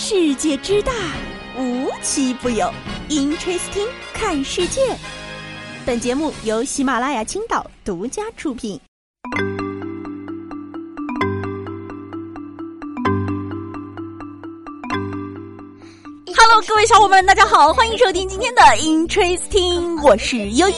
世界之大，无奇不有。Interesting，看世界。本节目由喜马拉雅青岛独家出品。Hello，各位小伙伴，大家好，欢迎收听今天的 Interesting，我是悠悠。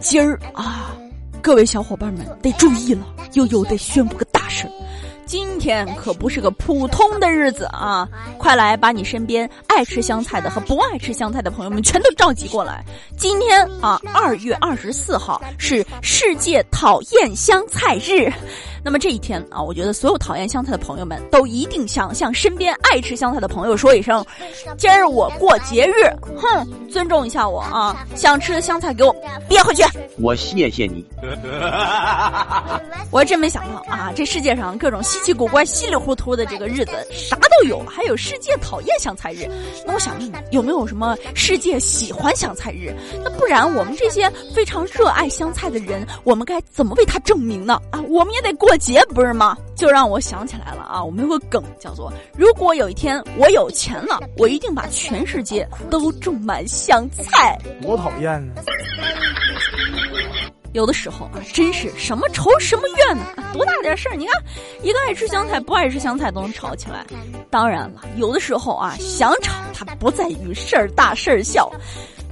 今儿啊，各位小伙伴们得注意了，悠悠得宣布个大事儿。今天可不是个普通的日子啊！快来把你身边爱吃香菜的和不爱吃香菜的朋友们全都召集过来。今天啊，二月二十四号是世界讨厌香菜日。那么这一天啊，我觉得所有讨厌香菜的朋友们都一定想向身边爱吃香菜的朋友说一声：今儿我过节日，哼，尊重一下我啊！想吃的香菜给我憋回去。我谢谢你。我还真没想到啊，这世界上各种稀奇古怪、稀里糊涂的这个日子啥都有，还有世界讨厌香菜日。那我想问，有没有什么世界喜欢香菜日？那不然我们这些非常热爱香菜的人，我们该怎么为他证明呢？啊，我们也得过。节不是吗？就让我想起来了啊！我们有个梗叫做：如果有一天我有钱了，我一定把全世界都种满香菜。多讨厌呢！有的时候啊，真是什么仇什么怨呢？多大点事儿？你看，一个爱吃香菜，不爱吃香菜都能吵起来。当然了，有的时候啊，想吵它不在于事儿大事儿小。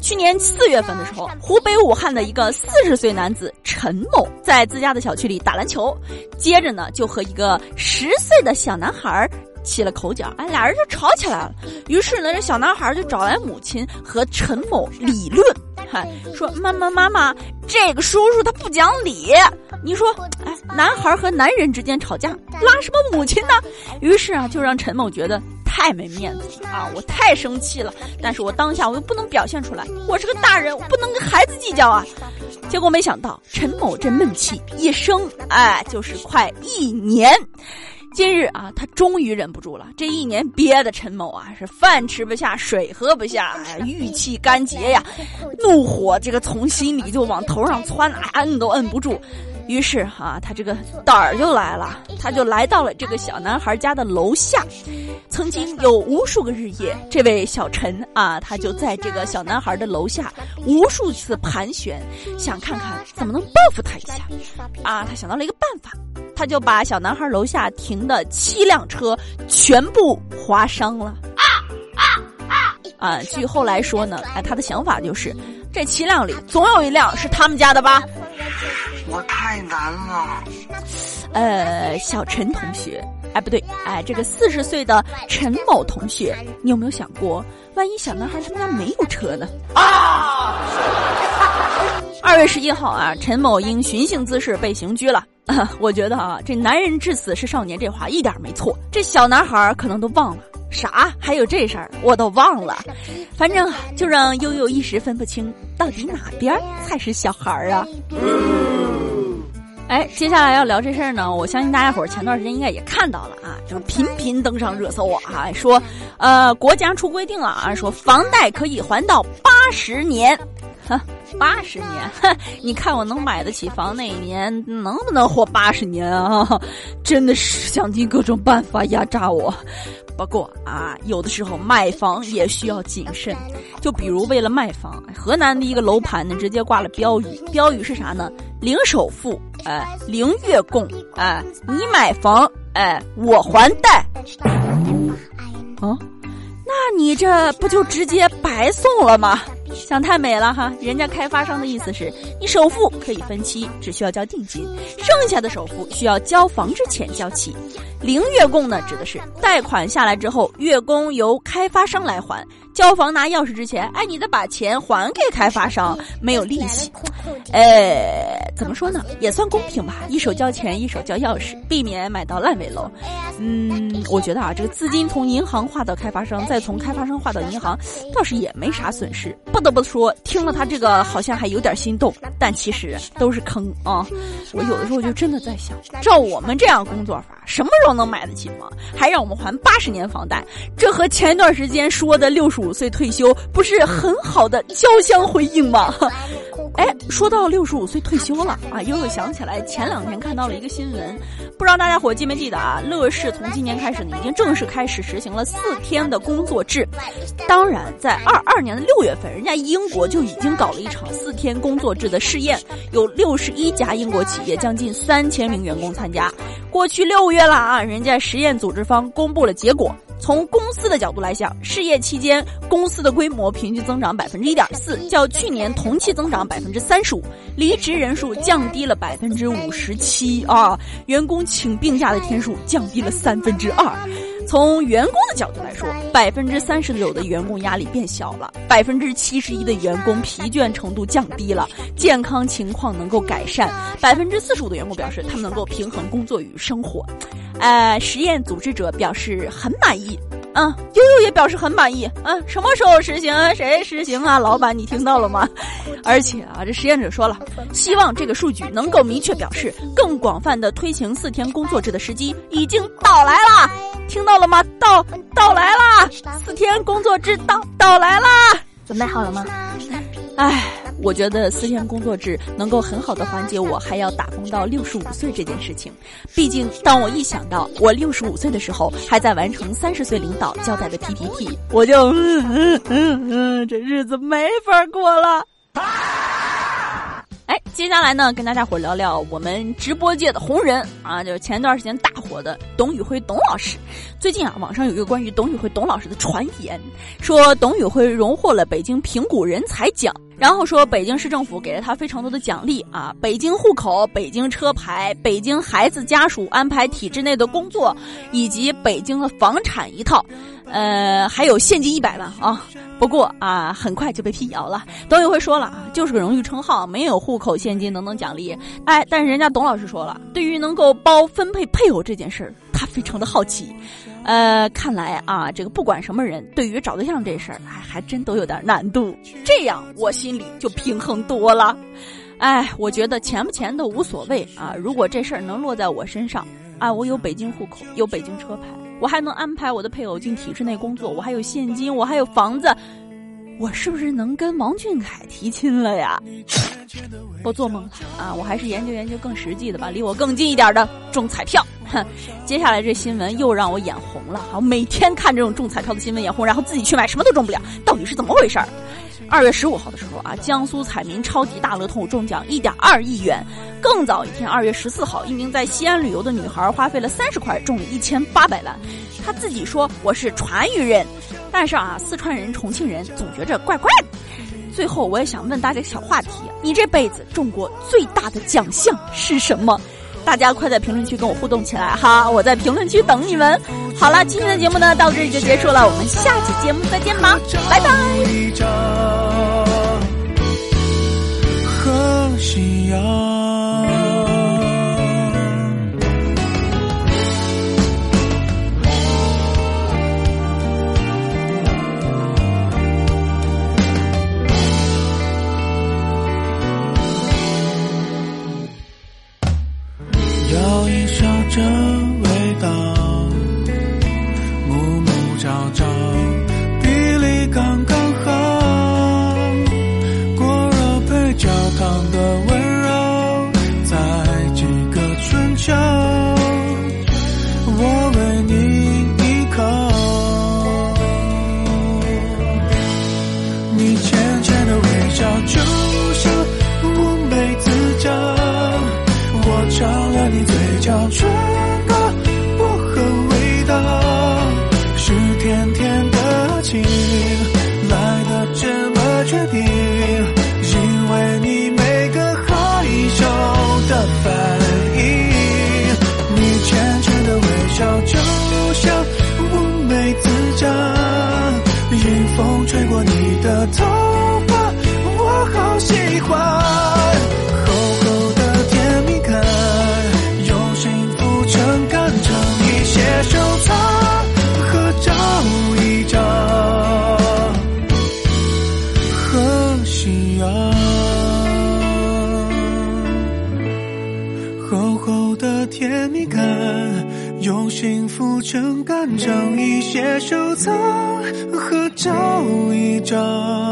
去年四月份的时候，湖北武汉的一个四十岁男子陈某在自家的小区里打篮球，接着呢就和一个十岁的小男孩起了口角，哎，俩人就吵起来了。于是呢，这小男孩就找来母亲和陈某理论，嗨，说妈妈妈妈，这个叔叔他不讲理。你说，哎，男孩和男人之间吵架拉什么母亲呢？于是啊，就让陈某觉得。太没面子了啊！我太生气了，但是我当下我又不能表现出来，我是个大人，我不能跟孩子计较啊。结果没想到陈某这闷气一生，哎，就是快一年。今日啊，他终于忍不住了，这一年憋的陈某啊，是饭吃不下，水喝不下，哎呀，郁气干结呀，怒火这个从心里就往头上窜，摁都摁不住。于是哈，他这个胆儿就来了，他就来到了这个小男孩家的楼下。曾经有无数个日夜，这位小陈啊，他就在这个小男孩的楼下无数次盘旋，想看看怎么能报复他一下。啊，他想到了一个办法，他就把小男孩楼下停的七辆车全部划伤了。啊啊啊！啊，据后来说呢，哎，他的想法就是，这七辆里总有一辆是他们家的吧。我太难了，呃，小陈同学，哎，不对，哎，这个四十岁的陈某同学，你有没有想过，万一小男孩他们家没有车呢？啊！二月十一号啊，陈某因寻衅滋事被刑拘了。我觉得啊，这男人至死是少年这话一点没错，这小男孩可能都忘了啥，还有这事儿我都忘了。反正就让悠悠一时分不清到底哪边才是小孩儿啊。哎，接下来要聊这事儿呢，我相信大家伙儿前段时间应该也看到了啊，就是频频登上热搜啊，说，呃，国家出规定了啊，说房贷可以还到八十年，哈，八十年，哼，你看我能买得起房那一年能不能活八十年啊？真的是想尽各种办法压榨我。不过啊，有的时候买房也需要谨慎，就比如为了卖房，河南的一个楼盘呢，直接挂了标语，标语是啥呢？零首付，哎，零月供，哎，你买房，哎，我还贷。啊，那你这不就直接白送了吗？想太美了哈！人家开发商的意思是你首付可以分期，只需要交定金，剩下的首付需要交房之前交齐。零月供呢，指的是贷款下来之后，月供由开发商来还。交房拿钥匙之前，哎，你得把钱还给开发商，没有利息。哎，怎么说呢？也算公平吧，一手交钱，一手交钥匙，避免买到烂尾楼。嗯，我觉得啊，这个资金从银行划到开发商，再从开发商划到银行，倒是也没啥损失。不得不说，听了他这个，好像还有点心动，但其实都是坑啊！我有的时候就真的在想，照我们这样工作法，什么时候能买得起房？还让我们还八十年房贷？这和前一段时间说的六十五岁退休不是很好的交相辉映吗？哎，说到六十五岁退休了啊，又想起来前两天看到了一个新闻，不知道大家伙记没记得啊？乐视从今年开始呢，已经正式开始实行了四天的工作制。当然，在二二年的六月份，人家英国就已经搞了一场四天工作制的试验，有六十一家英国企业，将近三千名员工参加。过去六月了啊，人家实验组织方公布了结果。从公司的角度来讲，试验期间公司的规模平均增长百分之一点四，较去年同期增长百分之三十五，离职人数降低了百分之五十七啊，员工请病假的天数降低了三分之二。从员工的角度来说，百分之三十九的员工压力变小了，百分之七十一的员工疲倦程度降低了，健康情况能够改善，百分之四十五的员工表示他们能够平衡工作与生活。呃，实验组织者表示很满意。嗯，悠悠也表示很满意。嗯，什么时候实行？谁实行啊？老板，你听到了吗？而且啊，这实验者说了，希望这个数据能够明确表示，更广泛的推行四天工作制的时机已经到来了。听到了吗？到到来啦！四天工作制到到来啦！准备好了吗？唉，我觉得四天工作制能够很好的缓解我还要打工到六十五岁这件事情。毕竟，当我一想到我六十五岁的时候还在完成三十岁领导交代的 PPT，我就嗯嗯嗯嗯，这日子没法过了。哎，接下来呢，跟大家伙聊聊我们直播界的红人啊，就是前段时间大火的董宇辉董老师。最近啊，网上有一个关于董宇辉董老师的传言，说董宇辉荣获了北京评估人才奖，然后说北京市政府给了他非常多的奖励啊，北京户口、北京车牌、北京孩子家属安排体制内的工作，以及北京的房产一套，呃，还有现金一百万啊。不过啊，很快就被辟谣了。董宇辉说了，就是个荣誉称号，没有户口、现金等等奖励。哎，但是人家董老师说了，对于能够包分配配偶这件事儿，他非常的好奇。呃，看来啊，这个不管什么人，对于找对象这事儿，还还真都有点难度。这样我心里就平衡多了。哎，我觉得钱不钱都无所谓啊。如果这事儿能落在我身上，啊，我有北京户口，有北京车牌。我还能安排我的配偶进体制内工作，我还有现金，我还有房子，我是不是能跟王俊凯提亲了呀？我做梦了啊！我还是研究研究更实际的吧，离我更近一点的中彩票。哼，接下来这新闻又让我眼红了。好，每天看这种中彩票的新闻眼红，然后自己去买什么都中不了，到底是怎么回事儿？二月十五号的时候啊，江苏彩民超级大乐透中奖一点二亿元。更早一天，二月十四号，一名在西安旅游的女孩花费了三十块中了一千八百万。她自己说我是川渝人，但是啊，四川人、重庆人总觉着怪怪的。最后，我也想问大家小话题：你这辈子中过最大的奖项是什么？大家快在评论区跟我互动起来哈！我在评论区等你们。好了，今天的节目呢到这里就结束了，我们下期节目再见吧，拜拜。和夕阳。成张。